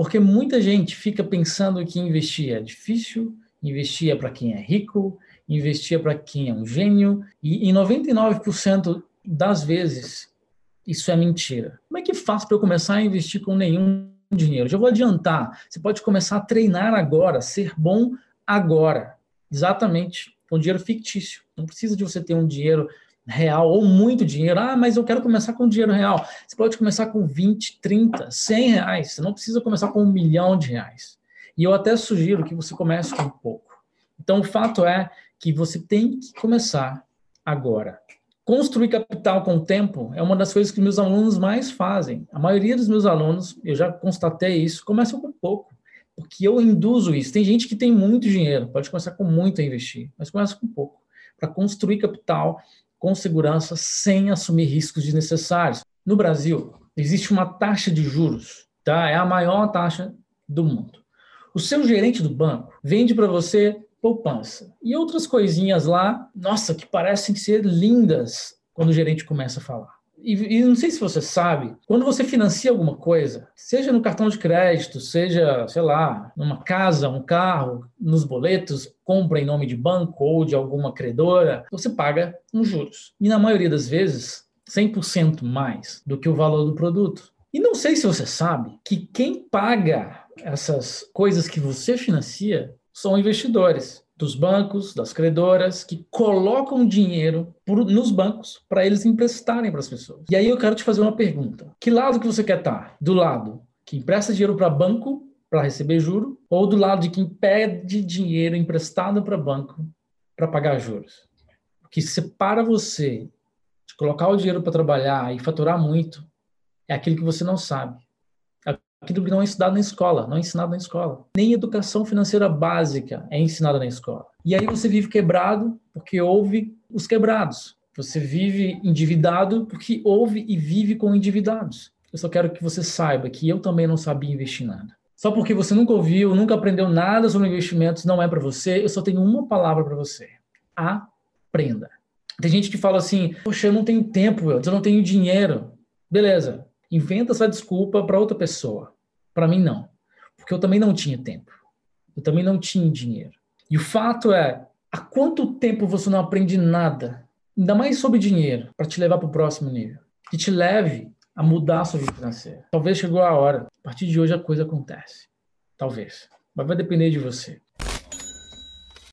Porque muita gente fica pensando que investir é difícil, investir é para quem é rico, investir é para quem é um gênio, e em 99% das vezes isso é mentira. Como é que faz para eu começar a investir com nenhum dinheiro? Já vou adiantar. Você pode começar a treinar agora, ser bom agora. Exatamente. Com dinheiro fictício. Não precisa de você ter um dinheiro real ou muito dinheiro. Ah, mas eu quero começar com dinheiro real. Você pode começar com 20, 30, 100 reais. Você não precisa começar com um milhão de reais. E eu até sugiro que você comece com pouco. Então, o fato é que você tem que começar agora. Construir capital com o tempo é uma das coisas que meus alunos mais fazem. A maioria dos meus alunos, eu já constatei isso, começam com pouco, porque eu induzo isso. Tem gente que tem muito dinheiro, pode começar com muito a investir, mas começa com pouco, para construir capital com segurança, sem assumir riscos desnecessários. No Brasil, existe uma taxa de juros, tá? É a maior taxa do mundo. O seu gerente do banco vende para você poupança. E outras coisinhas lá, nossa, que parecem ser lindas quando o gerente começa a falar. E, e, não sei se você sabe, quando você financia alguma coisa, seja no cartão de crédito, seja, sei lá, numa casa, um carro, nos boletos, compra em nome de banco ou de alguma credora, você paga uns juros. E na maioria das vezes, 100% mais do que o valor do produto. E não sei se você sabe que quem paga essas coisas que você financia são investidores dos bancos, das credoras, que colocam dinheiro por, nos bancos para eles emprestarem para as pessoas. E aí eu quero te fazer uma pergunta. Que lado que você quer estar? Tá? Do lado que empresta dinheiro para banco para receber juro ou do lado de quem pede dinheiro emprestado para banco para pagar juros? O que separa você de colocar o dinheiro para trabalhar e faturar muito é aquilo que você não sabe aquilo que não é ensinado na escola, não é ensinado na escola. Nem educação financeira básica é ensinada na escola. E aí você vive quebrado porque houve os quebrados. Você vive endividado porque houve e vive com endividados. Eu só quero que você saiba que eu também não sabia investir nada. Só porque você nunca ouviu, nunca aprendeu nada sobre investimentos, não é para você. Eu só tenho uma palavra para você: aprenda. Tem gente que fala assim: Poxa, eu não tenho tempo, eu não tenho dinheiro. Beleza, inventa essa desculpa para outra pessoa. Para mim, não. Porque eu também não tinha tempo. Eu também não tinha dinheiro. E o fato é, há quanto tempo você não aprende nada, ainda mais sobre dinheiro, para te levar para o próximo nível? Que te leve a mudar a sua vida financeira. Talvez chegou a hora. A partir de hoje a coisa acontece. Talvez. Mas vai depender de você.